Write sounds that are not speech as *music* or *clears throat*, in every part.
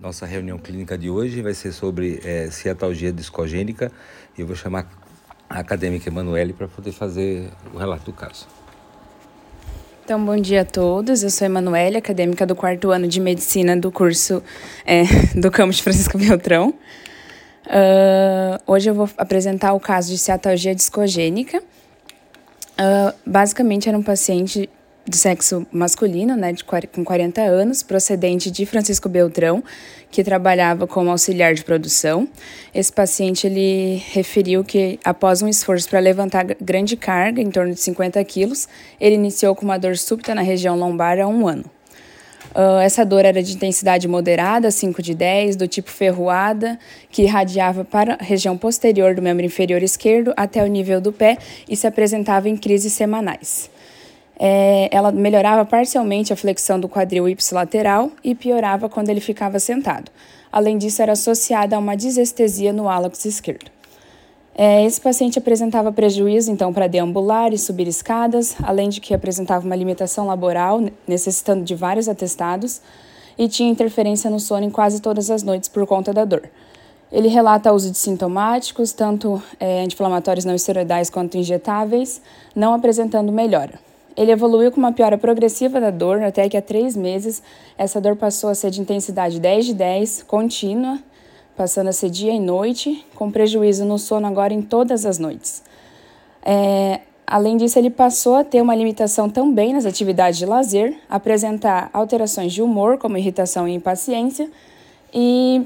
Nossa reunião clínica de hoje vai ser sobre é, ciatalgia discogênica e eu vou chamar a acadêmica Emanuele para poder fazer o relato do caso. Então, bom dia a todos. Eu sou Emanuele, acadêmica do quarto ano de medicina do curso é, *laughs* do campus Francisco Beltrão. Uh, hoje eu vou apresentar o caso de ciatalgia discogênica. Uh, basicamente, era um paciente do sexo masculino, né, de, com 40 anos, procedente de Francisco Beltrão, que trabalhava como auxiliar de produção. Esse paciente ele referiu que após um esforço para levantar grande carga, em torno de 50 quilos, ele iniciou com uma dor súbita na região lombar há um ano. Uh, essa dor era de intensidade moderada, 5 de 10, do tipo ferroada, que irradiava para a região posterior do membro inferior esquerdo até o nível do pé e se apresentava em crises semanais. É, ela melhorava parcialmente a flexão do quadril ipsilateral e piorava quando ele ficava sentado. Além disso, era associada a uma desestesia no hálux esquerdo. É, esse paciente apresentava prejuízo, então, para deambular e subir escadas, além de que apresentava uma limitação laboral, necessitando de vários atestados, e tinha interferência no sono em quase todas as noites por conta da dor. Ele relata uso de sintomáticos, tanto é, anti-inflamatórios não esteroidais quanto injetáveis, não apresentando melhora. Ele evoluiu com uma piora progressiva da dor, até que há três meses essa dor passou a ser de intensidade 10 de 10, contínua, passando a ser dia e noite, com prejuízo no sono agora em todas as noites. É, além disso, ele passou a ter uma limitação também nas atividades de lazer, apresentar alterações de humor, como irritação e impaciência, e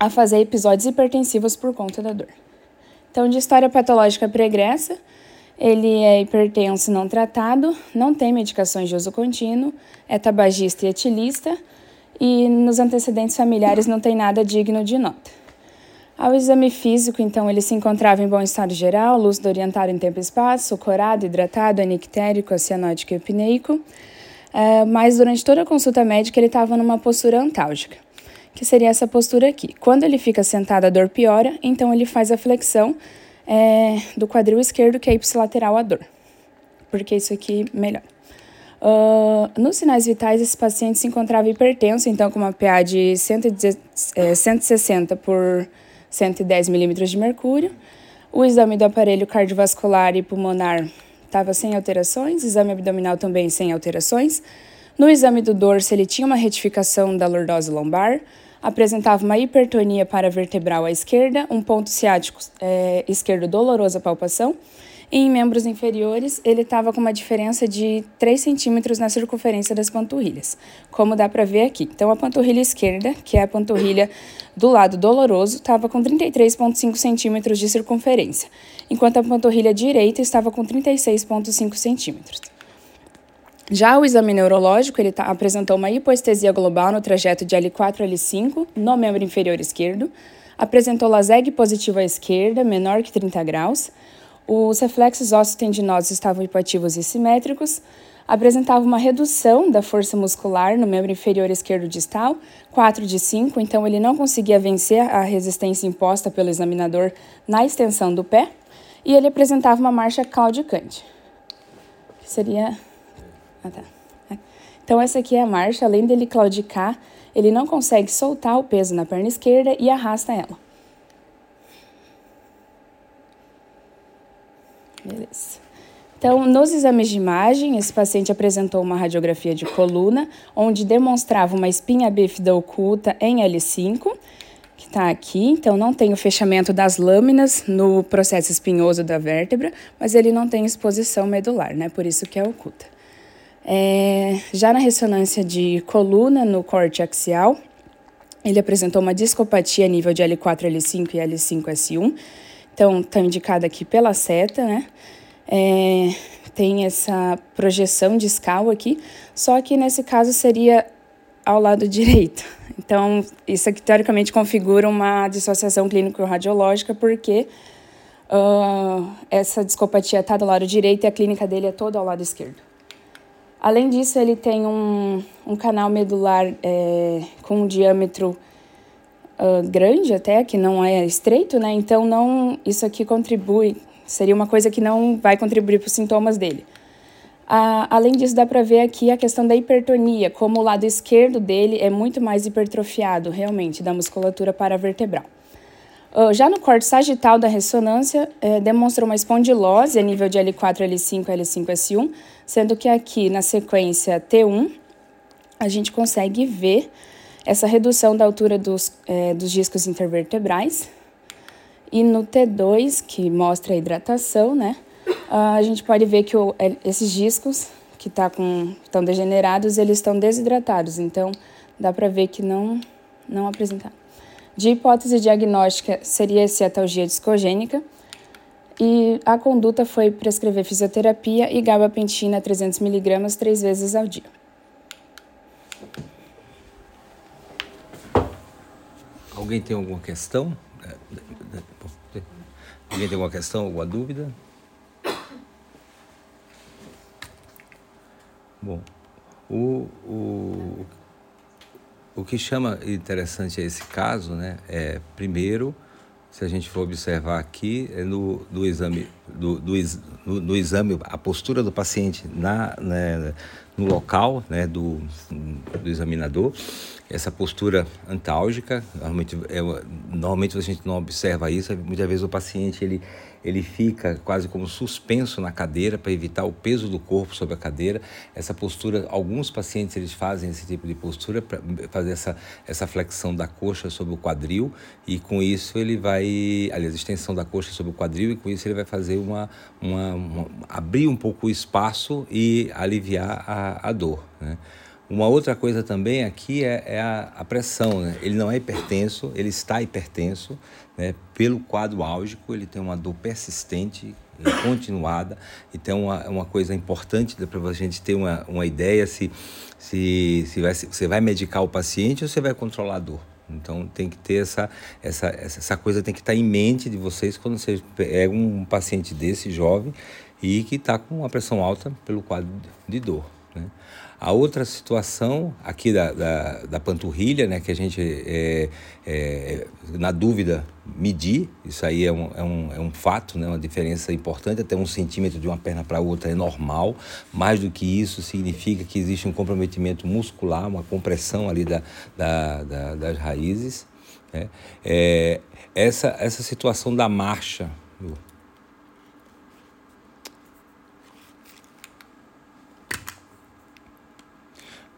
a fazer episódios hipertensivos por conta da dor. Então, de história patológica pregressa, ele é hipertenso não tratado, não tem medicações de uso contínuo, é tabagista e etilista e nos antecedentes familiares não tem nada digno de nota. Ao exame físico, então, ele se encontrava em bom estado geral, lúcido orientado em tempo e espaço, corado, hidratado, anictérico, cianótico e apneico, é, mas durante toda a consulta médica ele estava numa postura antálgica, que seria essa postura aqui. Quando ele fica sentado, a dor piora, então ele faz a flexão é, do quadril esquerdo, que é ipsilateral à dor, porque isso aqui melhora. Uh, nos sinais vitais, esse paciente se encontrava hipertenso, então com uma PA de 110, é, 160 por 110 milímetros de mercúrio. O exame do aparelho cardiovascular e pulmonar estava sem alterações, exame abdominal também sem alterações. No exame do dorso, ele tinha uma retificação da lordose lombar, apresentava uma hipertonia paravertebral à esquerda, um ponto ciático é, esquerdo doloroso à palpação, e em membros inferiores ele estava com uma diferença de 3 centímetros na circunferência das panturrilhas, como dá para ver aqui. Então a panturrilha esquerda, que é a panturrilha do lado doloroso, estava com 33,5 centímetros de circunferência, enquanto a panturrilha direita estava com 36,5 centímetros. Já o exame neurológico, ele tá, apresentou uma hipoestesia global no trajeto de L4 a L5, no membro inferior esquerdo, apresentou laseg positivo à esquerda, menor que 30 graus, os reflexos ósseo-tendinosos estavam hipoativos e simétricos, apresentava uma redução da força muscular no membro inferior esquerdo distal, 4 de 5, então ele não conseguia vencer a resistência imposta pelo examinador na extensão do pé, e ele apresentava uma marcha claudicante, que seria ah, tá. Então, essa aqui é a marcha. Além dele claudicar, ele não consegue soltar o peso na perna esquerda e arrasta ela. Beleza. Então, nos exames de imagem, esse paciente apresentou uma radiografia de coluna, onde demonstrava uma espinha bífida oculta em L5, que está aqui. Então, não tem o fechamento das lâminas no processo espinhoso da vértebra, mas ele não tem exposição medular, né? Por isso que é oculta. É, já na ressonância de coluna no corte axial, ele apresentou uma discopatia a nível de L4, L5 e L5S1. Então, está indicado aqui pela seta, né? É, tem essa projeção discal aqui, só que nesse caso seria ao lado *laughs* direito. Então, isso aqui teoricamente configura uma dissociação clínico-radiológica, porque uh, essa discopatia está do lado direito e a clínica dele é toda ao lado esquerdo. Além disso, ele tem um, um canal medular é, com um diâmetro uh, grande até, que não é estreito, né? Então, não, isso aqui contribui, seria uma coisa que não vai contribuir para os sintomas dele. Além disso, dá para ver aqui a questão da hipertonia, como o lado esquerdo dele é muito mais hipertrofiado, realmente, da musculatura paravertebral. Uh, já no corte sagital da ressonância, eh, demonstra uma espondilose a nível de L4, L5, L5, S1, sendo que aqui na sequência T1, a gente consegue ver essa redução da altura dos, eh, dos discos intervertebrais. E no T2, que mostra a hidratação, né, a gente pode ver que o, esses discos que tá com, estão degenerados, eles estão desidratados. Então, dá para ver que não, não apresentaram. De hipótese diagnóstica, seria cetalgia discogênica. E a conduta foi prescrever fisioterapia e gabapentina 300mg três vezes ao dia. Alguém tem alguma questão? Alguém tem alguma questão, alguma dúvida? Bom, o, o, o que chama interessante a esse caso, né, é primeiro, se a gente for observar aqui, é no, no exame, do, do, no, no, exame, a postura do paciente na, né, no local né, do, do examinador, essa postura antálgica, normalmente, é, normalmente a gente não observa isso, muitas vezes o paciente ele ele fica quase como suspenso na cadeira para evitar o peso do corpo sobre a cadeira. Essa postura, alguns pacientes eles fazem esse tipo de postura para fazer essa, essa flexão da coxa sobre o quadril e com isso ele vai, aliás, extensão da coxa sobre o quadril e com isso ele vai fazer uma, uma, uma abrir um pouco o espaço e aliviar a, a dor. Né? Uma outra coisa também aqui é, é a, a, pressão. Né? Ele não é hipertenso, ele está hipertenso. Né? Pelo quadro álgico, ele tem uma dor persistente e continuada. Então, uma, uma coisa importante para a gente ter uma, uma ideia se, se, se, vai, se você vai medicar o paciente ou você vai controlar a dor. Então tem que ter essa, essa, essa coisa tem que estar em mente de vocês quando você pega um paciente desse jovem e que está com uma pressão alta pelo quadro de dor. Né? A outra situação aqui da, da, da panturrilha, né, que a gente, é, é, na dúvida, medir, isso aí é um, é um, é um fato, né, uma diferença importante, até um centímetro de uma perna para outra é normal, mais do que isso significa que existe um comprometimento muscular, uma compressão ali da, da, da das raízes. Né? É, essa, essa situação da marcha,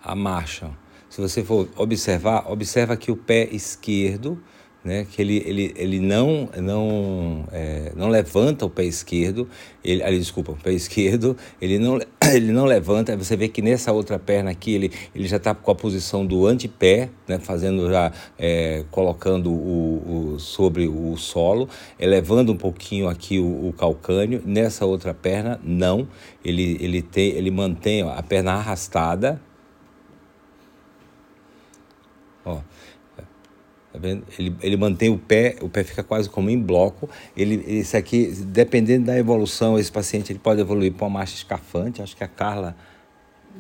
a marcha. Se você for observar, observa que o pé esquerdo, né, que ele, ele, ele não, não, é, não levanta o pé esquerdo, ele, ali, desculpa, o pé esquerdo, ele não, *coughs* ele não levanta, você vê que nessa outra perna aqui, ele, ele já está com a posição do antepé, né, fazendo já, é, colocando o, o, sobre o solo, elevando um pouquinho aqui o, o calcânio, nessa outra perna, não, ele, ele, tem, ele mantém a perna arrastada, Ó, tá vendo? Ele, ele mantém o pé, o pé fica quase como em bloco. Ele, esse aqui, dependendo da evolução, esse paciente ele pode evoluir para uma marcha escafante. Acho que a Carla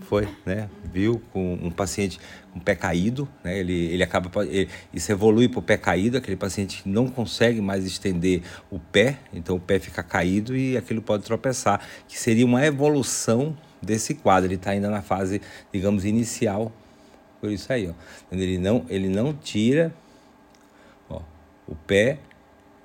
foi, né? Viu com um paciente com pé caído, né? Ele, ele acaba ele, isso evolui para o pé caído, aquele paciente não consegue mais estender o pé, então o pé fica caído e aquilo pode tropeçar, que seria uma evolução desse quadro. Ele está ainda na fase, digamos, inicial por isso aí, ó. Ele não, ele não tira ó, o pé,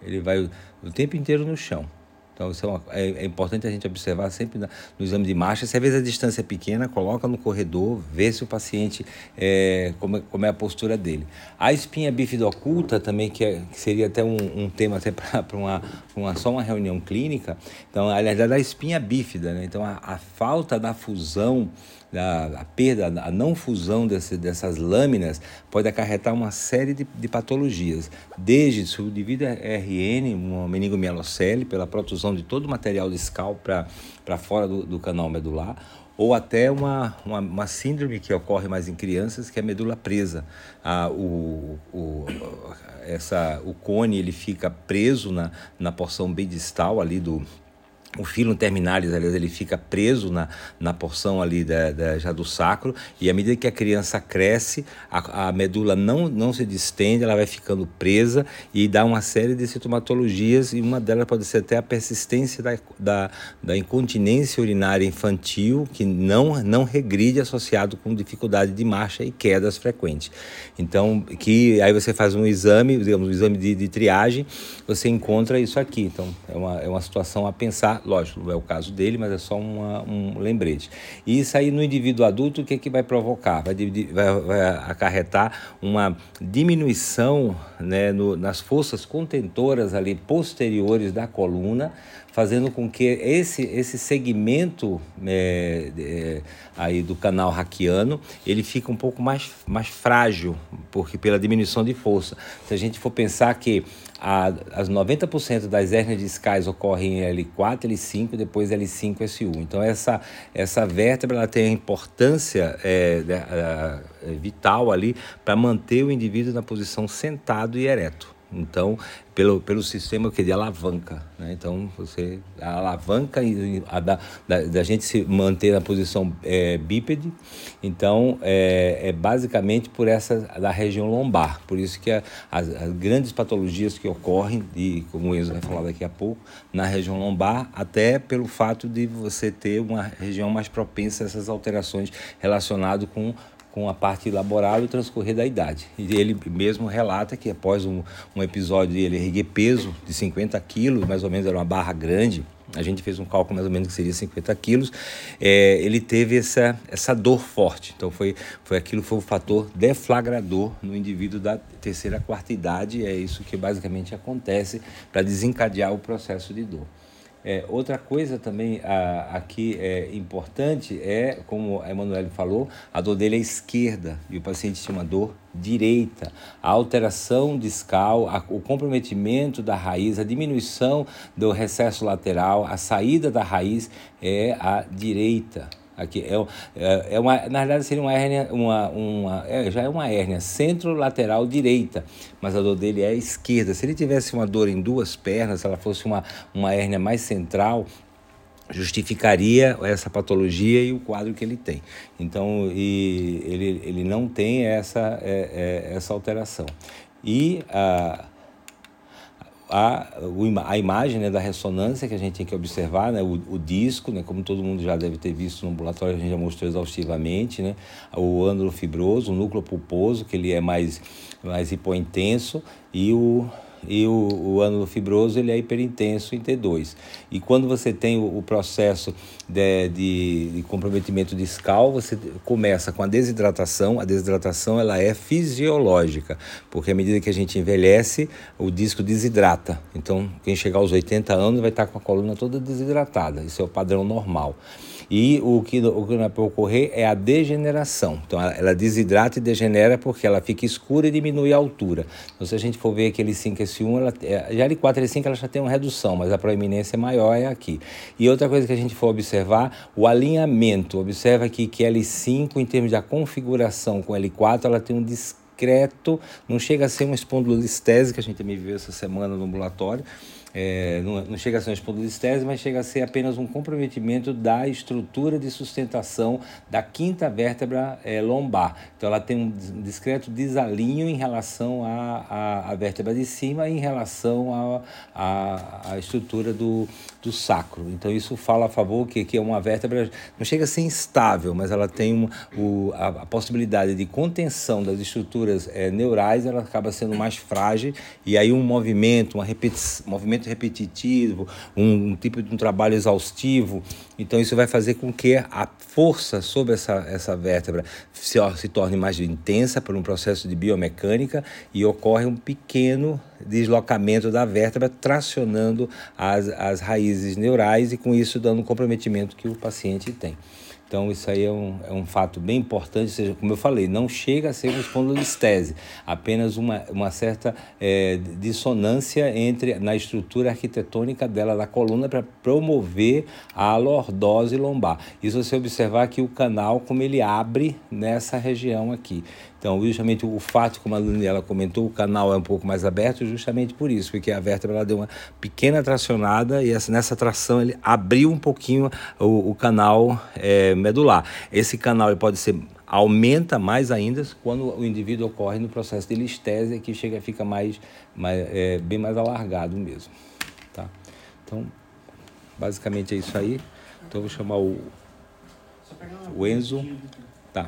ele vai o tempo inteiro no chão. Então, isso é, uma, é, é, importante a gente observar sempre na, no exame de marcha. Se às vezes a distância é pequena, coloca no corredor, vê se o paciente, é, como, é, como é a postura dele. A espinha bífida oculta também, que, é, que seria até um, um tema até *laughs* para uma, uma, só uma reunião clínica. Então, aliás, da espinha bífida, né? Então, a, a falta da fusão a, a perda, a não fusão desse, dessas lâminas pode acarretar uma série de, de patologias, desde o devido a RN, uma meningomielocele, pela protusão de todo o material discal para fora do, do canal medular, ou até uma, uma, uma, síndrome que ocorre mais em crianças, que é a medula presa. Ah, o, o, essa, o cone ele fica preso na, na porção bem distal ali do, o filo terminalis, aliás, ele fica preso na, na porção ali da, da, já do sacro, e à medida que a criança cresce, a, a, medula não, não se distende, ela vai ficando presa e dá uma série de sintomatologias, e uma delas pode ser até a persistência da, da, da incontinência urinária infantil, que não, não regride associado com dificuldade de marcha e quedas frequentes. Então, que aí você faz um exame, digamos, um exame de, de triagem, você encontra isso aqui. Então, é uma, é uma situação a pensar lógico, não é o caso dele, mas é só uma, um lembrete. E isso aí no indivíduo adulto, o que, é que vai provocar? Vai, vai, vai acarretar uma diminuição né, no, nas forças contentoras ali posteriores da coluna, fazendo com que esse, esse segmento é, é, aí do canal raquiano ele fique um pouco mais, mais frágil, porque pela diminuição de força. Se a gente for pensar que a, as 90% das hérnias discais ocorrem em L4, L5, depois L5, SU. Então essa, essa vértebra ela tem a importância é, vital ali para manter o indivíduo na posição sentado e ereto. Então, pelo, pelo sistema que de alavanca. Né? Então, você a alavanca a da, da, da, gente se manter na posição é, bípede. Então, é, é, basicamente por essa da região lombar. Por isso que a, as, as, grandes patologias que ocorrem, e como o Enzo vai falar daqui a pouco, na região lombar, até pelo fato de você ter uma região mais propensa a essas alterações relacionadas com com a parte laboral e o transcorrer da idade. E ele mesmo relata que após um, um episódio de ele erguer peso de 50 quilos, mais ou menos era uma barra grande, a gente fez um cálculo mais ou menos que seria 50 quilos, é, ele teve essa, essa dor forte. Então foi, foi aquilo foi o fator deflagrador no indivíduo da terceira quarta idade, é isso que basicamente acontece para desencadear o processo de dor. É, outra coisa também a, aqui é importante é, como a Emanuele falou, a dor dele é esquerda e o paciente tinha uma dor direita. A alteração discal, a, o comprometimento da raiz, a diminuição do recesso lateral, a saída da raiz é a direita. Aqui é, é, é uma, na verdade seria uma hérnia, uma, uma, é, já é uma hérnia centro-lateral direita, mas a dor dele é esquerda. Se ele tivesse uma dor em duas pernas, se ela fosse uma, uma hérnia mais central, justificaria essa patologia e o quadro que ele tem. Então, e ele, ele não tem essa, é, é, essa alteração. E a a, a imagem né, da ressonância que a gente tem que observar, né, o, o, disco, né, como todo mundo já deve ter visto no ambulatório, a gente já mostrou exaustivamente, né, o ânulo fibroso, o núcleo pulposo, que ele é mais, mais hipointenso, e o, e o, o ânulo fibroso ele é hiperintenso em T2. E quando você tem o, o processo de, de, de, comprometimento discal, você começa com a desidratação. A desidratação ela é fisiológica, porque à medida que a gente envelhece, o disco desidrata. Então, quem chegar aos 80 anos vai estar com a coluna toda desidratada. Isso é o padrão normal. E o que, o que pode ocorrer é a degeneração. Então, ela, ela, desidrata e degenera porque ela fica escura e diminui a altura. Então, se a gente for ver aquele 5S1, ela, é, já L4 e L5 ela já tem uma redução, mas a proeminência maior é aqui. E outra coisa que a gente for observar, o alinhamento. Observa aqui que L5, em termos da configuração com L4, ela tem um discreto, não chega a ser uma espondilolistese, que a gente também viu essa semana no ambulatório, é, não, não, chega a ser uma espondilistese, mas chega a ser apenas um comprometimento da estrutura de sustentação da quinta vértebra é, lombar. Então, ela tem um discreto desalinho em relação à, à, vértebra de cima e em relação à, estrutura do, do sacro. Então, isso fala a favor que, que é uma vértebra, não chega a ser instável, mas ela tem uma, o, a, a, possibilidade de contenção das estruturas é, neurais, ela acaba sendo mais frágil e aí um movimento, uma repetição, movimento muito repetitivo, um, um, tipo de um trabalho exaustivo. Então isso vai fazer com que a força sobre essa, essa vértebra se, se torne mais intensa por um processo de biomecânica e ocorre um pequeno deslocamento da vértebra, tracionando as, as raízes neurais e com isso dando o comprometimento que o paciente tem. Então, isso aí é um, é um fato bem importante, seja, como eu falei, não chega a ser uma espondilistese, apenas uma, uma certa é, dissonância entre na estrutura arquitetônica dela, da coluna, para promover a lordose lombar. Isso você observar que o canal, como ele abre nessa região aqui. Então, justamente o fato, como a Daniela comentou, o canal é um pouco mais aberto, justamente por isso, porque a vértebra ela deu uma pequena tracionada e essa, nessa tração ele abriu um pouquinho o, o canal é, medular. Esse canal ele pode ser aumenta mais ainda quando o indivíduo ocorre no processo de listésia, que chega fica mais, mais é, bem mais alargado mesmo, tá? Então, basicamente é isso aí. Então, eu vou chamar o, o Enzo. Tá.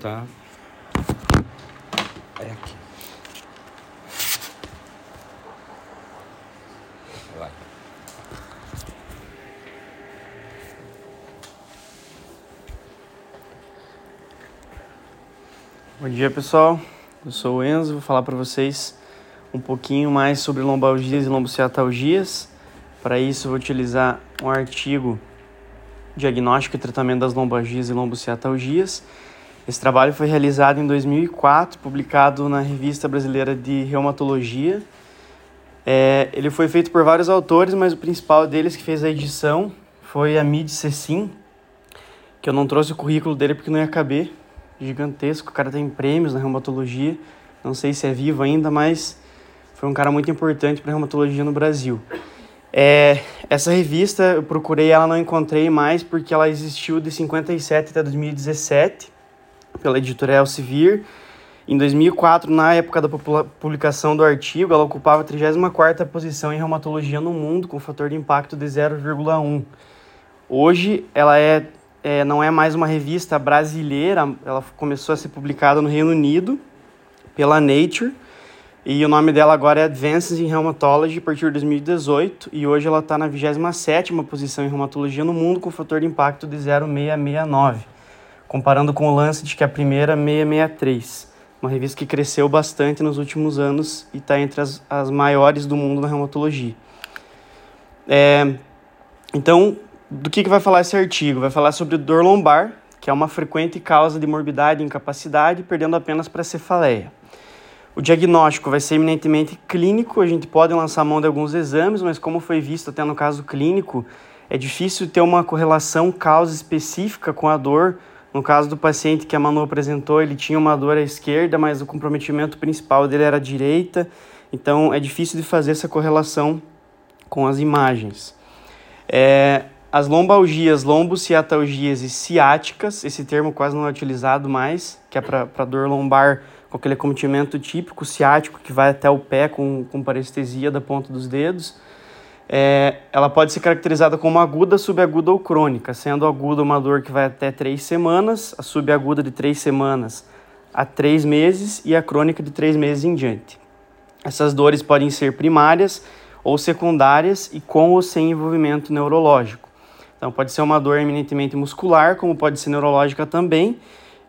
tá? É aqui. Vai. Bom dia, pessoal. Eu sou o Enzo, vou falar para vocês um pouquinho mais sobre lombalgias e lombociatalgias. Para isso, vou utilizar um artigo Diagnóstico e Tratamento das Lombalgias e Lombociatalgias esse trabalho foi realizado em 2004, publicado na Revista Brasileira de Reumatologia. É, ele foi feito por vários autores, mas o principal deles que fez a edição foi a Mid Cecim, que eu não trouxe o currículo dele porque não ia caber. Gigantesco, o cara tem prêmios na reumatologia. Não sei se é vivo ainda, mas foi um cara muito importante para reumatologia no Brasil. É, essa revista, eu procurei, ela não encontrei mais porque ela existiu de 57 até 2017 pela editora Elsevier. Em 2004, na época da publicação do artigo, ela ocupava a 34ª posição em reumatologia no mundo, com fator de impacto de 0,1. Hoje, ela é, é, não é mais uma revista brasileira, ela começou a ser publicada no Reino Unido, pela Nature, e o nome dela agora é Advances in Rheumatology a partir de 2018, e hoje ela está na 27ª posição em reumatologia no mundo, com fator de impacto de 0,669 comparando com o Lancet, que é a primeira 663, uma revista que cresceu bastante nos últimos anos e está entre as, as maiores do mundo na reumatologia. É, então, do que, que vai falar esse artigo? Vai falar sobre dor lombar, que é uma frequente causa de morbidade e incapacidade, perdendo apenas para cefaleia. O diagnóstico vai ser eminentemente clínico, a gente pode lançar mão de alguns exames, mas como foi visto até no caso clínico, é difícil ter uma correlação causa específica com a dor no caso do paciente que a Manu apresentou, ele tinha uma dor à esquerda, mas o comprometimento principal dele era à direita, então é difícil de fazer essa correlação com as imagens. É, as lombalgias, lombociatalgias e ciáticas, esse termo quase não é utilizado mais, que é para dor lombar com aquele acometimento típico ciático que vai até o pé com, com parestesia da ponta dos dedos é, ela pode ser caracterizada como aguda, subaguda ou crônica, sendo aguda uma dor que vai até três semanas, a subaguda de três semanas a três meses e a crônica de três meses em diante. Essas dores podem ser primárias ou secundárias e com ou sem envolvimento neurológico. Então, pode ser uma dor eminentemente muscular, como pode ser neurológica também,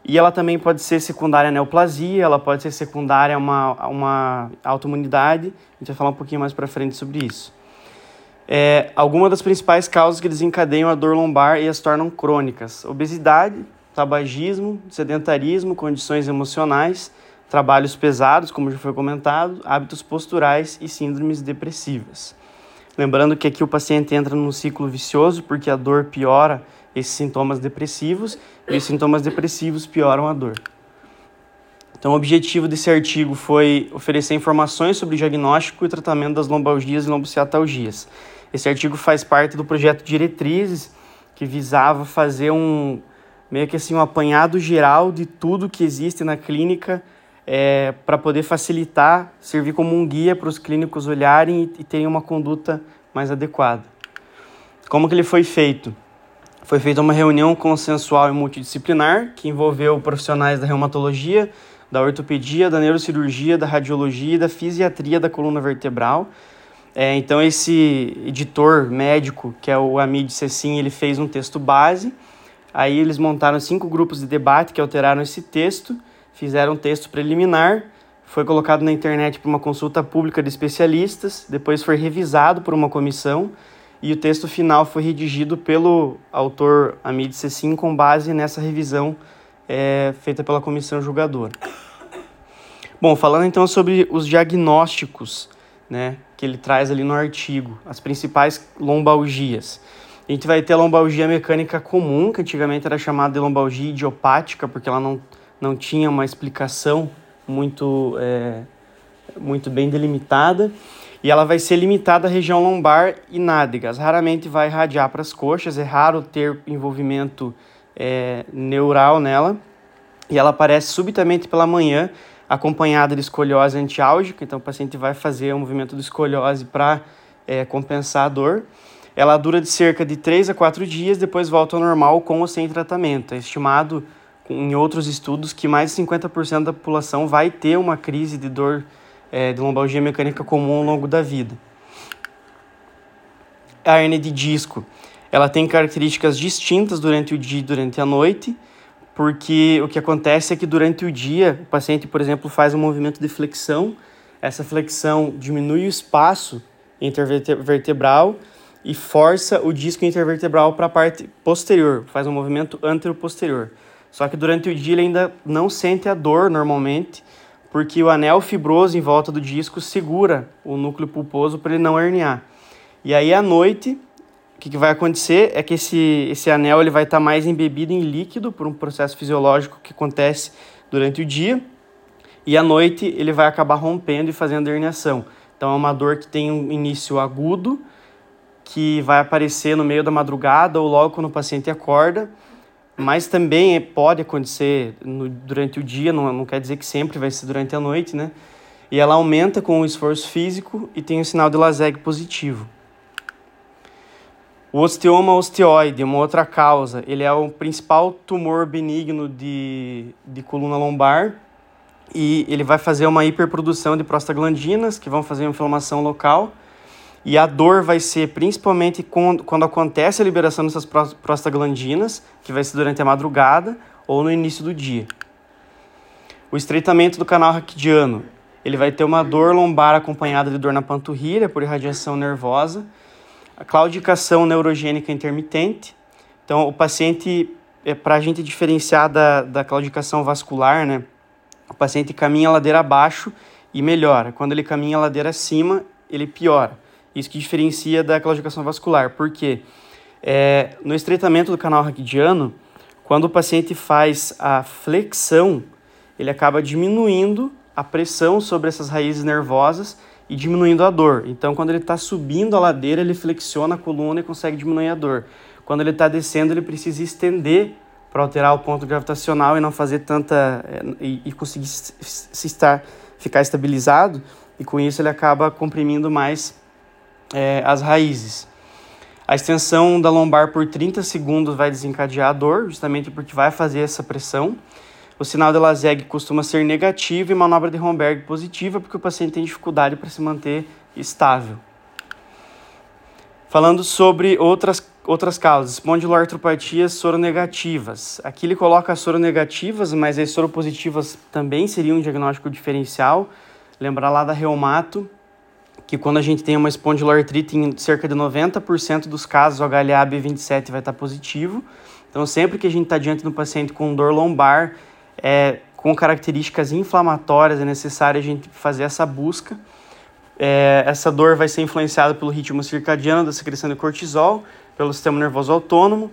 e ela também pode ser secundária a neoplasia, ela pode ser secundária a uma, uma autoimunidade. A gente vai falar um pouquinho mais para frente sobre isso é, algumas das principais causas que desencadeiam a dor lombar e as tornam crônicas: obesidade, tabagismo, sedentarismo, condições emocionais, trabalhos pesados, como já foi comentado, hábitos posturais e síndromes depressivas. Lembrando que aqui o paciente entra num ciclo vicioso porque a dor piora esses sintomas depressivos e os sintomas depressivos pioram a dor. Então, o objetivo desse artigo foi oferecer informações sobre o diagnóstico e tratamento das lombalgias e lombociatalgias. Esse artigo faz parte do projeto Diretrizes, que visava fazer um meio que assim um apanhado geral de tudo que existe na clínica é, para poder facilitar, servir como um guia para os clínicos olharem e, e terem uma conduta mais adequada. Como que ele foi feito? Foi feita uma reunião consensual e multidisciplinar que envolveu profissionais da reumatologia, da ortopedia, da neurocirurgia, da radiologia e da fisiatria da coluna vertebral. É, então esse editor médico, que é o Amid Cecim, ele fez um texto base, Aí eles montaram cinco grupos de debate que alteraram esse texto, fizeram um texto preliminar, foi colocado na internet para uma consulta pública de especialistas, depois foi revisado por uma comissão e o texto final foi redigido pelo autor Amid Cecim com base nessa revisão é, feita pela comissão julgadora. Bom, falando então sobre os diagnósticos né, que ele traz ali no artigo, as principais lombalgias. A gente vai ter a lombalgia mecânica comum, que antigamente era chamada de lombalgia idiopática, porque ela não, não tinha uma explicação muito, é, muito bem delimitada. E ela vai ser limitada à região lombar e nádegas. Raramente vai irradiar para as coxas, é raro ter envolvimento é, neural nela. E ela aparece subitamente pela manhã, acompanhada de escoliose antiálgica. Então o paciente vai fazer o um movimento de escoliose para é, compensar a dor. Ela dura de cerca de 3 a 4 dias, depois volta ao normal com ou sem tratamento. É estimado em outros estudos que mais de 50% da população vai ter uma crise de dor é, de lombalgia mecânica comum ao longo da vida. A hernia de disco, ela tem características distintas durante o dia e durante a noite, porque o que acontece é que durante o dia o paciente, por exemplo, faz um movimento de flexão, essa flexão diminui o espaço intervertebral e força o disco intervertebral para a parte posterior, faz um movimento antero-posterior. Só que durante o dia ele ainda não sente a dor normalmente, porque o anel fibroso em volta do disco segura o núcleo pulposo para ele não herniar. E aí à noite, o que, que vai acontecer é que esse, esse anel ele vai estar tá mais embebido em líquido por um processo fisiológico que acontece durante o dia, e à noite ele vai acabar rompendo e fazendo herniação. Então é uma dor que tem um início agudo, que vai aparecer no meio da madrugada ou logo quando o paciente acorda, mas também pode acontecer no, durante o dia, não, não quer dizer que sempre vai ser durante a noite, né? E ela aumenta com o esforço físico e tem o sinal de Laseg positivo. O osteoma osteoide, uma outra causa, ele é o principal tumor benigno de, de coluna lombar e ele vai fazer uma hiperprodução de prostaglandinas que vão fazer uma inflamação local e a dor vai ser principalmente quando, quando acontece a liberação dessas prostaglandinas, que vai ser durante a madrugada ou no início do dia. O estreitamento do canal raquidiano, ele vai ter uma dor lombar acompanhada de dor na panturrilha por irradiação nervosa, a claudicação neurogênica intermitente. Então, o paciente, é, para a gente diferenciar da, da claudicação vascular, né? O paciente caminha ladeira abaixo e melhora. Quando ele caminha ladeira acima, ele piora. Isso que diferencia da claudicação vascular, porque é, no estreitamento do canal raquidiano, quando o paciente faz a flexão, ele acaba diminuindo a pressão sobre essas raízes nervosas e diminuindo a dor. Então, quando ele está subindo a ladeira, ele flexiona a coluna e consegue diminuir a dor. Quando ele está descendo, ele precisa estender para alterar o ponto gravitacional e não fazer tanta. É, e, e conseguir se estar, ficar estabilizado, e com isso ele acaba comprimindo mais é, as raízes. A extensão da lombar por 30 segundos vai desencadear a dor, justamente porque vai fazer essa pressão. O sinal de Laseg costuma ser negativo e manobra de Romberg positiva, porque o paciente tem dificuldade para se manter estável. Falando sobre outras, outras causas, espondiloartropatias soronegativas. Aqui ele coloca as soronegativas, mas as soropositivas também seriam um diagnóstico diferencial. Lembrar lá da reumato, que quando a gente tem uma espondiloartrite, em cerca de 90% dos casos, o HLA-B27 vai estar positivo. Então, sempre que a gente está diante de um paciente com dor lombar, é, com características inflamatórias, é necessário a gente fazer essa busca. É, essa dor vai ser influenciada pelo ritmo circadiano da secreção de cortisol, pelo sistema nervoso autônomo.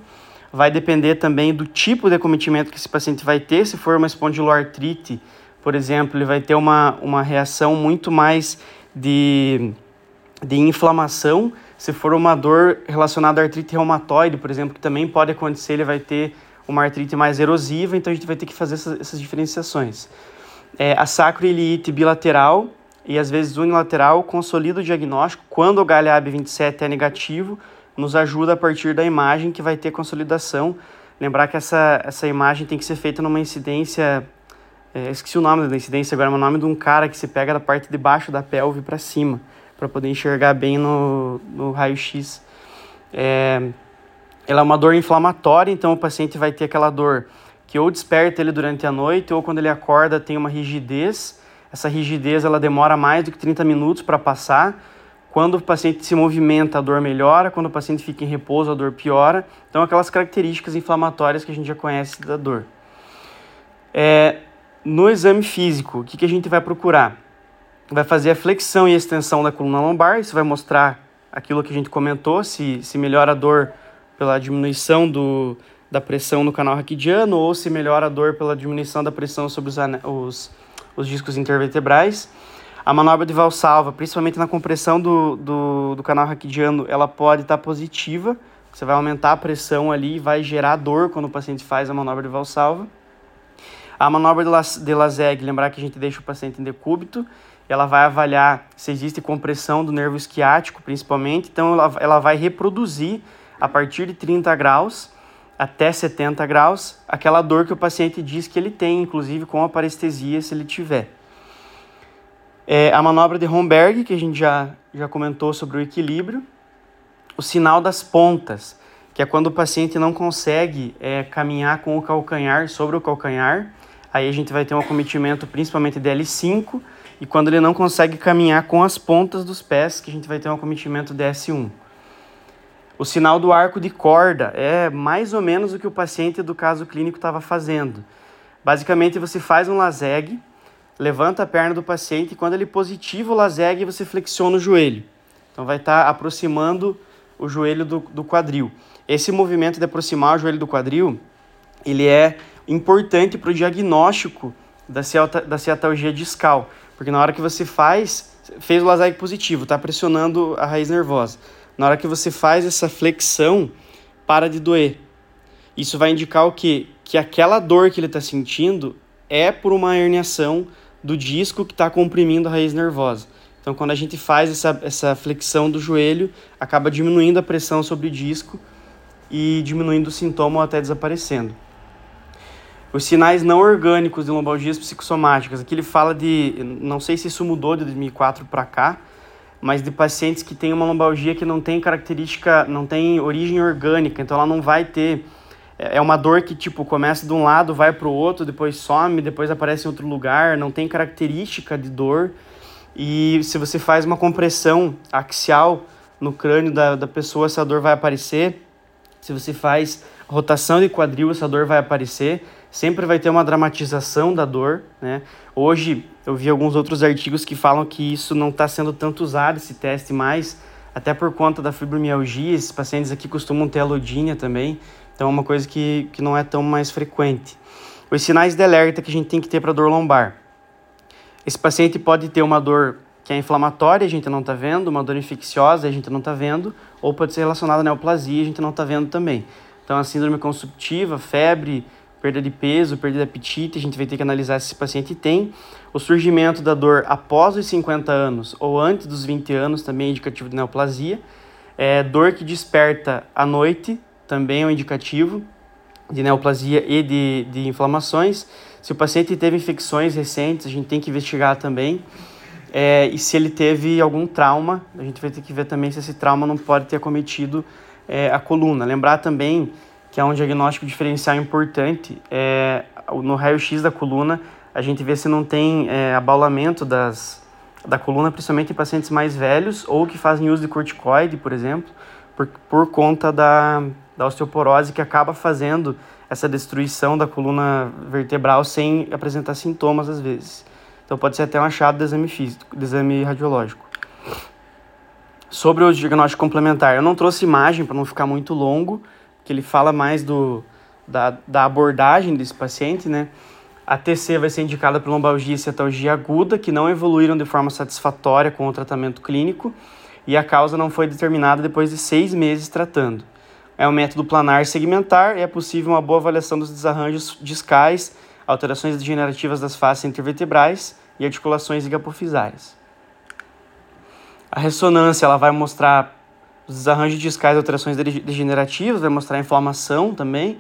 Vai depender também do tipo de acometimento que esse paciente vai ter. Se for uma espondiloartrite, por exemplo, ele vai ter uma, uma reação muito mais de, de inflamação. Se for uma dor relacionada à artrite reumatoide, por exemplo, que também pode acontecer, ele vai ter uma artrite mais erosiva, então a gente vai ter que fazer essas, essas diferenciações. É, a sacroiliite bilateral e às vezes unilateral consolida o diagnóstico quando o HLA-B27 é negativo, nos ajuda a partir da imagem que vai ter consolidação. Lembrar que essa, essa imagem tem que ser feita numa incidência é, esqueci o nome da incidência agora, mas o nome de um cara que se pega da parte de baixo da pelve para cima, para poder enxergar bem no, no raio-x. É, ela é uma dor inflamatória, então o paciente vai ter aquela dor que ou desperta ele durante a noite ou quando ele acorda tem uma rigidez. Essa rigidez ela demora mais do que 30 minutos para passar. Quando o paciente se movimenta, a dor melhora. Quando o paciente fica em repouso, a dor piora. Então, aquelas características inflamatórias que a gente já conhece da dor. É, no exame físico, o que, que a gente vai procurar? Vai fazer a flexão e extensão da coluna lombar. Isso vai mostrar aquilo que a gente comentou, se, se melhora a dor pela diminuição do, da pressão no canal raquidiano ou se melhora a dor pela diminuição da pressão sobre os, os, os discos intervertebrais. A manobra de valsalva, principalmente na compressão do, do, do canal raquidiano, ela pode estar tá positiva. Você vai aumentar a pressão ali e vai gerar dor quando o paciente faz a manobra de valsalva. A manobra de Laseg, lembrar que a gente deixa o paciente em decúbito, ela vai avaliar se existe compressão do nervo esquiático, principalmente. Então, ela, ela vai reproduzir a partir de 30 graus até 70 graus, aquela dor que o paciente diz que ele tem, inclusive com a parestesia, se ele tiver. É, a manobra de Romberg, que a gente já, já comentou sobre o equilíbrio. O sinal das pontas, que é quando o paciente não consegue é, caminhar com o calcanhar sobre o calcanhar. Aí a gente vai ter um acometimento principalmente de L5. E quando ele não consegue caminhar com as pontas dos pés, que a gente vai ter um acometimento de S1. O sinal do arco de corda é mais ou menos o que o paciente do caso clínico estava fazendo. Basicamente, você faz um laseg, levanta a perna do paciente e quando ele positiva o laseg, você flexiona o joelho. Então, vai estar tá aproximando o joelho do, do quadril. Esse movimento de aproximar o joelho do quadril, ele é importante para o diagnóstico da, da ciatalgia discal, porque na hora que você faz, fez o laseg positivo, está pressionando a raiz nervosa. Na hora que você faz essa flexão, para de doer. Isso vai indicar o quê? Que aquela dor que ele está sentindo é por uma herniação do disco que está comprimindo a raiz nervosa. Então, quando a gente faz essa, essa flexão do joelho, acaba diminuindo a pressão sobre o disco e diminuindo o sintoma ou até desaparecendo. Os sinais não orgânicos de lombalgias psicossomáticas. Aqui ele fala de, não sei se isso mudou de 2004 para cá, mas de pacientes que têm uma lombalgia que não tem característica, não tem origem orgânica, então ela não vai ter é, é uma dor que tipo começa de um lado, vai para o outro, depois some, depois aparece em outro lugar, não tem característica de dor. E se você faz uma compressão axial no crânio da, da pessoa, essa dor vai aparecer. Se você faz rotação de quadril, essa dor vai aparecer sempre vai ter uma dramatização da dor, né? Hoje eu vi alguns outros artigos que falam que isso não está sendo tanto usado, esse teste mais, até por conta da fibromialgia, esses pacientes aqui costumam ter alodínia também, então é uma coisa que, que não é tão mais frequente. Os sinais de alerta que a gente tem que ter para dor lombar. Esse paciente pode ter uma dor que é inflamatória, a gente não está vendo, uma dor infecciosa, a gente não está vendo, ou pode ser relacionada à neoplasia, a gente não está vendo também. Então, a síndrome consumptiva, febre, perda de peso, perda de apetite, a gente vai ter que analisar se esse paciente tem. O surgimento da dor após os 50 anos ou antes dos 20 anos também é indicativo de neoplasia. É, dor que desperta à noite também é um indicativo de neoplasia e de, de inflamações. Se o paciente teve infecções recentes, a gente tem que investigar também. É, e se ele teve algum trauma, a gente vai ter que ver também se esse trauma não pode ter acometido é, a coluna. Lembrar também que é um diagnóstico diferencial importante. É, no raio-x da coluna, a gente vê se não tem é, abaulamento das, da coluna, principalmente em pacientes mais velhos ou que fazem uso de corticoide, por exemplo, por, por conta da, da osteoporose que acaba fazendo essa destruição da coluna vertebral sem apresentar sintomas às vezes. Então pode ser até um achado de exame físico, de exame radiológico. Sobre o diagnóstico complementar, eu não trouxe imagem para não ficar muito longo, que ele fala mais do, da, da abordagem desse paciente, né? A TC vai ser indicada por lombalgia e cetalgia aguda, que não evoluíram de forma satisfatória com o tratamento clínico e a causa não foi determinada depois de seis meses tratando. É um método planar segmentar e é possível uma boa avaliação dos desarranjos discais, alterações degenerativas das faces intervertebrais e articulações hipofisárias. A ressonância ela vai mostrar os desarranjos discais e alterações degenerativas, vai mostrar inflamação também.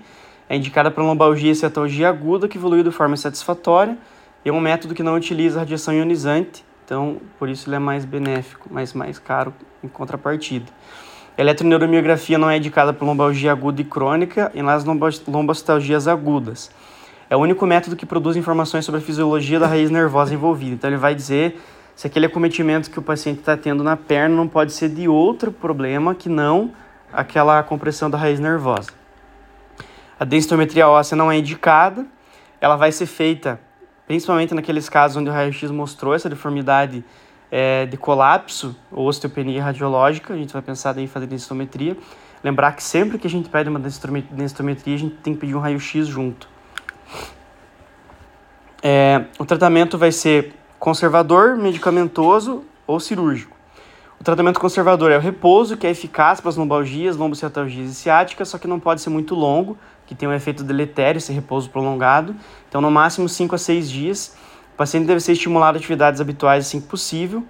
É indicada para lombalgia e cetalgia aguda que evoluiu de forma satisfatória. E é um método que não utiliza radiação ionizante, então por isso ele é mais benéfico, mas mais caro em contrapartida. Eletroneuromiografia não é indicada por lombalgia aguda e crônica e nas lombostalgias agudas. É o único método que produz informações sobre a fisiologia da raiz nervosa envolvida. Então, ele vai dizer se aquele acometimento que o paciente está tendo na perna não pode ser de outro problema que não aquela compressão da raiz nervosa. A densitometria óssea não é indicada, ela vai ser feita principalmente naqueles casos onde o raio-x mostrou essa deformidade é, de colapso ou osteopenia radiológica, a gente vai pensar em fazer densitometria. Lembrar que sempre que a gente pede uma densitometria, a gente tem que pedir um raio-x junto. É, o tratamento vai ser conservador, medicamentoso ou cirúrgico. O tratamento conservador é o repouso, que é eficaz para as lombalgias, lombociatalgias e ciáticas, só que não pode ser muito longo, que tem um efeito deletério esse repouso prolongado. Então, no máximo 5 a 6 dias. O paciente deve ser estimulado a atividades habituais assim que possível.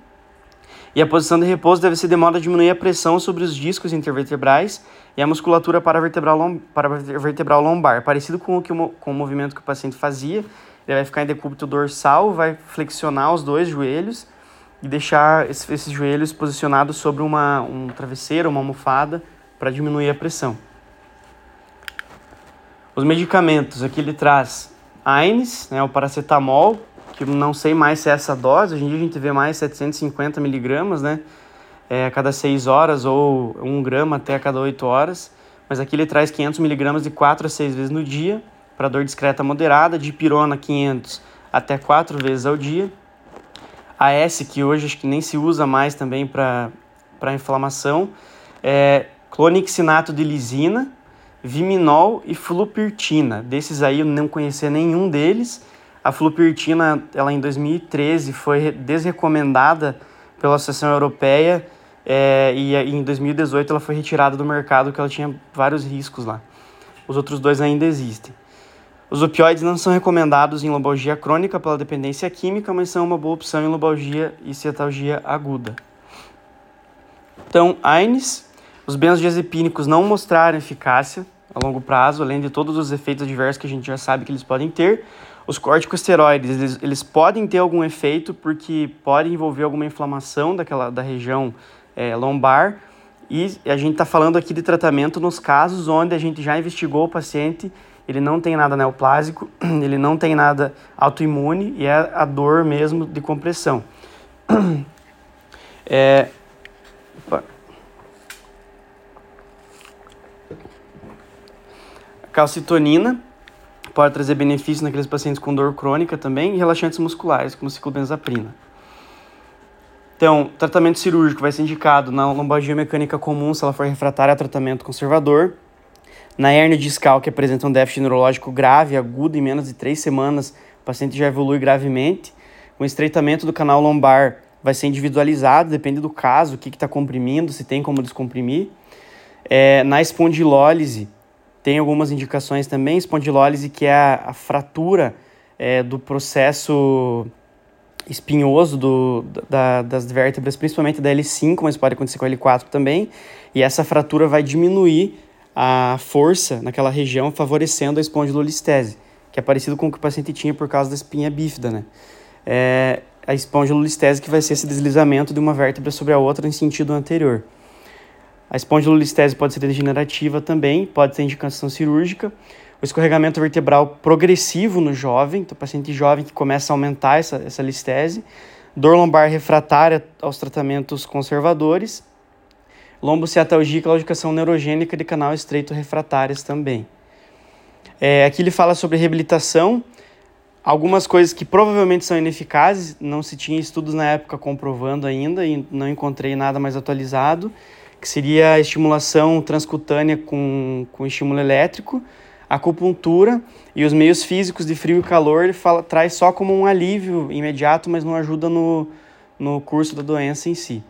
E a posição de repouso deve ser de modo a diminuir a pressão sobre os discos intervertebrais e a musculatura paravertebral, paravertebral lombar, parecido com o, que, com o movimento que o paciente fazia. Ele vai ficar em decúbito dorsal, vai flexionar os dois joelhos e deixar esses joelhos posicionados sobre uma, um travesseiro, uma almofada, para diminuir a pressão. Os medicamentos, aqui ele traz AINES, né, o paracetamol, que não sei mais se é essa dose, hoje em dia a gente vê mais 750 miligramas, né, é, a cada 6 horas ou 1 grama até a cada 8 horas, mas aqui ele traz 500 miligramas de 4 a 6 vezes no dia, para dor discreta moderada, de pirona 500 até 4 vezes ao dia, AS, que hoje acho que nem se usa mais também para inflamação, é clonixinato de lisina, viminol e flupirtina. Desses aí eu não conhecia nenhum deles. A flupirtina, ela em 2013 foi desrecomendada pela Associação Europeia é, e em 2018 ela foi retirada do mercado porque ela tinha vários riscos lá. Os outros dois ainda existem. Os opioides não são recomendados em lombalgia crônica pela dependência química, mas são uma boa opção em lombalgia e cetalgia aguda. Então, AINES, os benzodiazepínicos não mostraram eficácia a longo prazo, além de todos os efeitos adversos que a gente já sabe que eles podem ter. Os corticosteroides, eles, eles podem ter algum efeito porque podem envolver alguma inflamação daquela, da região é, lombar, e a gente está falando aqui de tratamento nos casos onde a gente já investigou o paciente ele não tem nada neoplásico, *clears throat* ele não tem nada autoimune e é a dor mesmo de compressão. *clears throat* É, calcitonina pode trazer benefícios naqueles pacientes com dor crônica também e relaxantes musculares, como ciclobenzaprina. Então, tratamento cirúrgico vai ser indicado na lombalgia mecânica comum se ela for refratária tratamento conservador. Na hernia discal, que apresenta um déficit neurológico grave, agudo, em menos de três semanas, o paciente já evolui gravemente. O estreitamento do canal lombar vai ser individualizado, depende do caso, o que está comprimindo, se tem como descomprimir. É, na espondilólise, tem algumas indicações também. Espondilólise, que é a, a fratura é, do processo espinhoso do, da, das vértebras, principalmente da L5, mas pode acontecer com a L4 também. E essa fratura vai diminuir a força naquela região, favorecendo a espondilolistese, que é parecido com o que o paciente tinha por causa da espinha bífida, né? É a espondilolistese que vai ser esse deslizamento de uma vértebra sobre a outra em sentido anterior. A espondilolistese pode ser degenerativa também, pode ter indicação cirúrgica. O escorregamento vertebral progressivo no jovem, então paciente jovem que começa a aumentar essa, essa listese. Dor lombar refratária aos tratamentos conservadores lombociatalgia e claudicação neurogênica de canal estreito refratárias também. É, aqui ele fala sobre reabilitação, algumas coisas que provavelmente são ineficazes, não se tinha estudos na época comprovando ainda e não encontrei nada mais atualizado, que seria a estimulação transcutânea com, com estímulo elétrico, acupuntura e os meios físicos de frio e calor ele fala, traz só como um alívio imediato, mas não ajuda no, no curso da doença em si.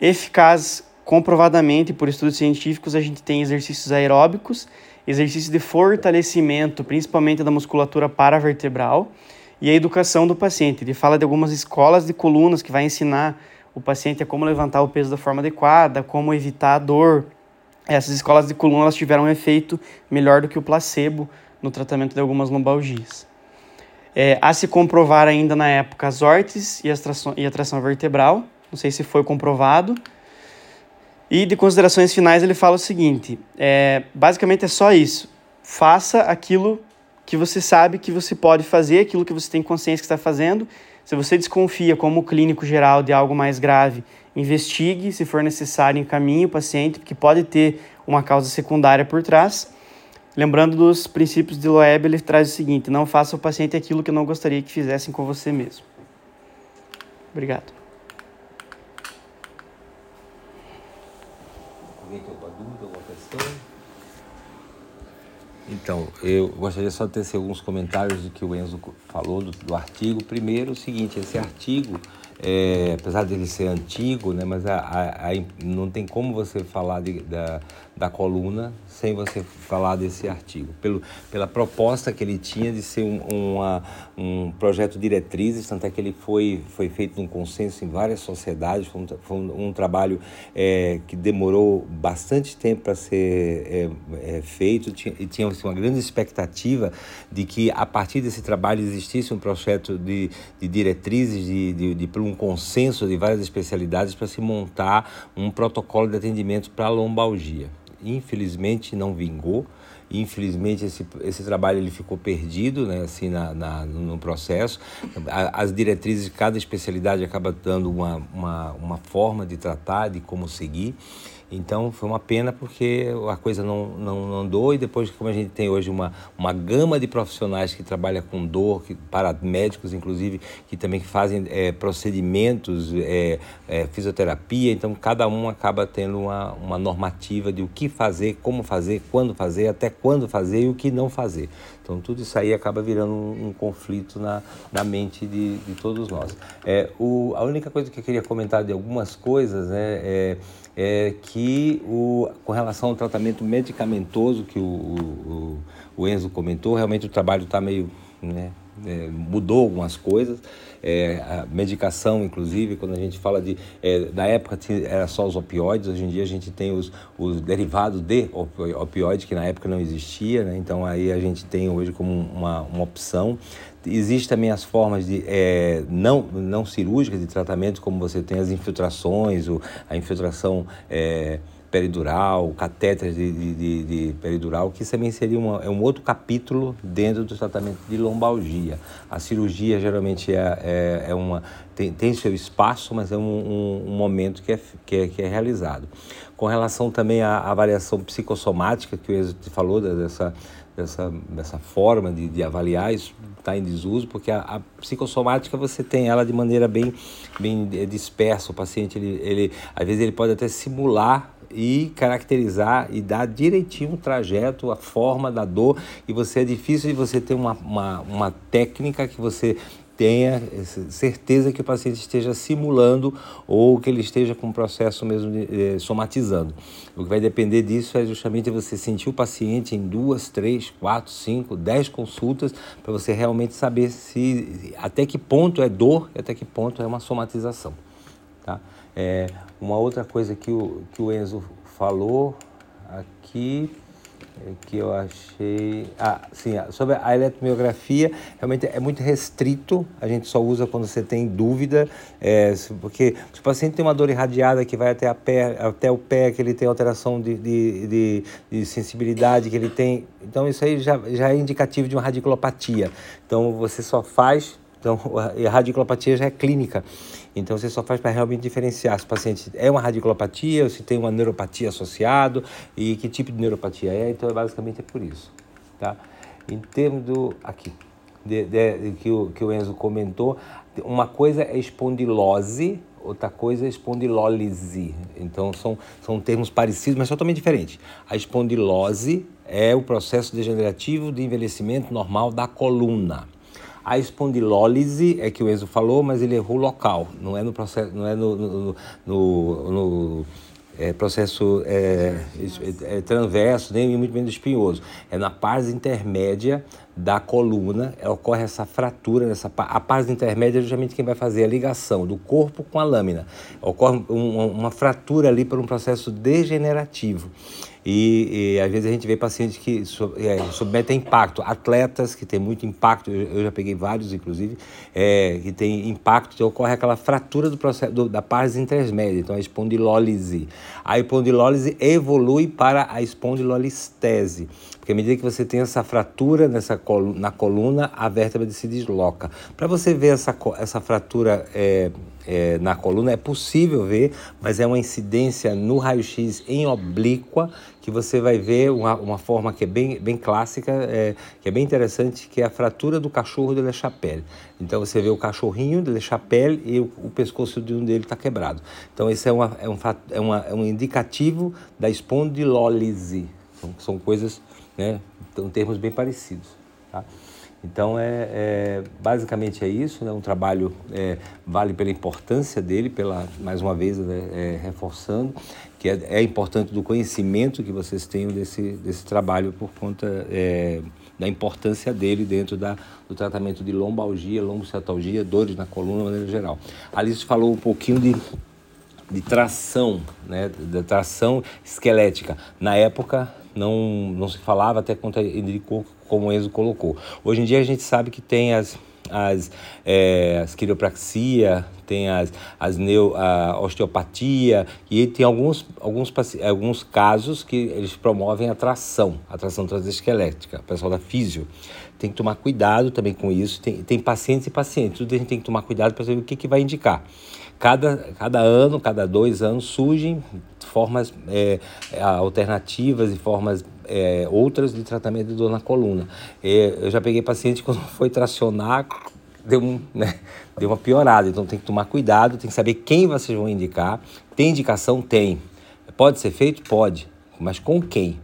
Eficaz comprovadamente por estudos científicos, a gente tem exercícios aeróbicos, exercícios de fortalecimento, principalmente da musculatura paravertebral, e a educação do paciente. Ele fala de algumas escolas de colunas que vai ensinar o paciente a como levantar o peso da forma adequada, como evitar a dor. Essas escolas de coluna tiveram um efeito melhor do que o placebo no tratamento de algumas lombalgias. É, a se comprovar ainda na época as órteses e e a tração vertebral, não sei se foi comprovado, E de considerações finais ele fala o seguinte: é, basicamente é só isso. Faça aquilo que você sabe que você pode fazer, aquilo que você tem consciência que está fazendo. Se você desconfia, como clínico geral, de algo mais grave, investigue, se for necessário, encaminhe o paciente, porque pode ter uma causa secundária por trás. Lembrando dos princípios de Loeb, ele traz o seguinte: não faça ao paciente aquilo que não gostaria que fizessem com você mesmo. Obrigado. Alguém tem alguma dúvida, alguma questão? Então, eu gostaria só de ter alguns comentários do que o Enzo falou do, do artigo. Primeiro, o seguinte, esse artigo, é, apesar dele ser antigo, né, mas a, a, a, não tem como você falar de, da, da coluna sem você falar desse artigo, pelo, pela proposta que ele tinha de ser um, uma, um projeto diretrizes, tanto é que ele foi, foi feito num consenso em várias sociedades, foi um, foi um, trabalho é, que demorou bastante tempo para ser é, é, feito. Tinha, e tinha assim, uma grande expectativa de que a partir desse trabalho existisse um projeto de, de diretrizes, de, de, de um consenso de várias especialidades para se montar um protocolo de atendimento para lombalgia infelizmente não vingou. Infelizmente esse, esse trabalho ele ficou perdido, né, assim na, na no processo. As diretrizes de cada especialidade acaba dando uma, uma, uma forma de tratar, de como seguir. Então foi uma pena porque a coisa não, não, não, andou e depois como a gente tem hoje uma, uma gama de profissionais que trabalham com dor, que, paramédicos inclusive, que também fazem é, procedimentos, é, é, fisioterapia, então cada um acaba tendo uma, uma normativa de o que fazer, como fazer, quando fazer, até quando fazer e o que não fazer. Então tudo isso aí acaba virando um, um conflito na, na mente de, de todos nós. É, o, a única coisa que eu queria comentar de algumas coisas né, é, é que o, com relação ao tratamento medicamentoso que o, o, o Enzo comentou, realmente o trabalho está meio. Né, é, mudou algumas coisas. É, a medicação, inclusive, quando a gente fala de. É, na época era só os opioides, hoje em dia a gente tem os, os derivados de opioide, que na época não existia, né? então aí a gente tem hoje como uma, uma opção. Existem também as formas de, é, não, não cirúrgicas de tratamento, como você tem as infiltrações, o, a infiltração é, peridural, catéteres de, de, de, peridural, que também seria uma, é um outro capítulo dentro do tratamento de lombalgia. A cirurgia geralmente é, é, é uma, tem, tem seu espaço, mas é um, um, um momento que é, que, é, que é realizado. Com relação também à avaliação psicossomática, que o Êxito falou dessa, dessa, dessa forma de, de avaliar, isso está em desuso, porque a, a, psicossomática você tem ela de maneira bem, bem dispersa. O paciente, ele, ele, às vezes, ele pode até simular e caracterizar e dar direitinho o trajeto, a forma da dor. E você é difícil de você ter uma, uma, uma técnica que você tenha certeza que o paciente esteja simulando ou que ele esteja com o processo mesmo de, eh, somatizando. O que vai depender disso é justamente você sentir o paciente em duas, três, quatro, cinco, dez consultas para você realmente saber se até que ponto é dor e até que ponto é uma somatização. Tá? É, uma outra coisa que o, que o Enzo falou aqui é que eu achei. Ah, sim, sobre a eletromiografia, realmente é muito restrito, a gente só usa quando você tem dúvida, é, porque se o paciente tem uma dor irradiada que vai até, a pé, até o pé, que ele tem alteração de, de, de, de sensibilidade, que ele tem. Então, isso aí já, já é indicativo de uma radiculopatia. Então, você só faz. Então, *laughs* a radiculopatia já é clínica. Então você só faz para realmente diferenciar se o paciente é uma radiculopatia ou se tem uma neuropatia associado e que tipo de neuropatia é. Então basicamente é por isso, tá? Em termos do aqui de, de, que, o, que o Enzo comentou, uma coisa é espondilose, outra coisa é espondilólise. Então são, são termos parecidos, mas totalmente diferentes. A espondilose é o processo degenerativo de envelhecimento normal da coluna. A espondilólise é que o Enzo falou, mas ele errou local, não é no processo, não é no, no, no, no é, processo é, é, transverso, nem muito menos espinhoso. É na parte intermédia da coluna, ocorre essa fratura, nessa, a paz intermédia é justamente quem vai fazer a ligação do corpo com a lâmina. Ocorre um, uma fratura ali por um processo degenerativo. E, e, às vezes a gente vê pacientes que é, submetem impacto, atletas que têm muito impacto, eu, eu já peguei vários inclusive, é, que tem impacto, então ocorre aquela fratura do processo do, da paz intermédia, então a espondilólise. A espondilólise evolui para a espondilolistese, porque à medida que você tem essa fratura nessa na coluna, a vértebra se desloca. Para você ver essa, essa fratura é, é, na coluna, é possível ver, mas é uma incidência no raio-x em oblíqua que você vai ver uma, uma forma que é bem, bem clássica, é, que é bem interessante, que é a fratura do cachorro de Le Chapelle. Então você vê o cachorrinho de Le Chapelle e o, o pescoço de um dele está quebrado. Então esse é, uma, é, um, é, uma, é um indicativo da espondilólise. Então, são coisas, né, são termos bem parecidos. Tá? Então, é, é, basicamente é isso, né? um trabalho é, vale pela importância dele, pela mais uma vez né? é, reforçando que é, é, importante do conhecimento que vocês tenham desse, desse trabalho por conta é, da importância dele dentro da, do tratamento de lombalgia, lombociatalgia, dores na coluna de maneira geral. Alice falou um pouquinho de, de tração, né? da tração esquelética. Na época não, não se falava, até quando indicou como o Enzo colocou. Hoje em dia a gente sabe que tem as, as, é, as quiropraxia, tem as, as neo, a osteopatia e tem alguns, alguns, alguns casos que eles promovem a tração, a tração transesquelética, o pessoal da físio. Tem que tomar cuidado também com isso. Tem, tem pacientes e pacientes, tudo a gente tem que tomar cuidado para saber o que, que vai indicar. Cada, cada ano, cada dois anos, surgem formas é, alternativas e formas é, outras de tratamento de dor na coluna. É, eu já peguei paciente quando *laughs* foi tracionar, deu, um, né, deu uma piorada. Então tem que tomar cuidado, tem que saber quem vocês vão indicar. Tem indicação? Tem. Pode ser feito? Pode. Mas com quem?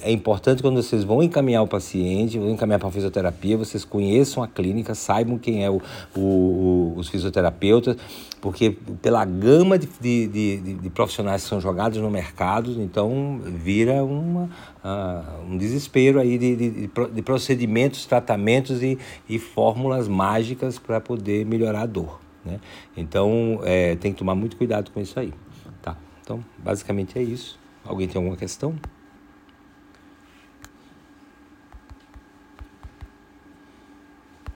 é importante quando vocês vão encaminhar o paciente, vão encaminhar para a fisioterapia, vocês conheçam a clínica, saibam quem é o, o, o os fisioterapeutas, porque pela gama de, de, de, de, profissionais que são jogados no mercado, então vira uma, uh, um desespero aí de, de, procedimentos, tratamentos e, e fórmulas mágicas para poder melhorar a dor. Né? Então é, tem que tomar muito cuidado com isso aí. Tá? Então, basicamente é isso. Alguém tem alguma questão?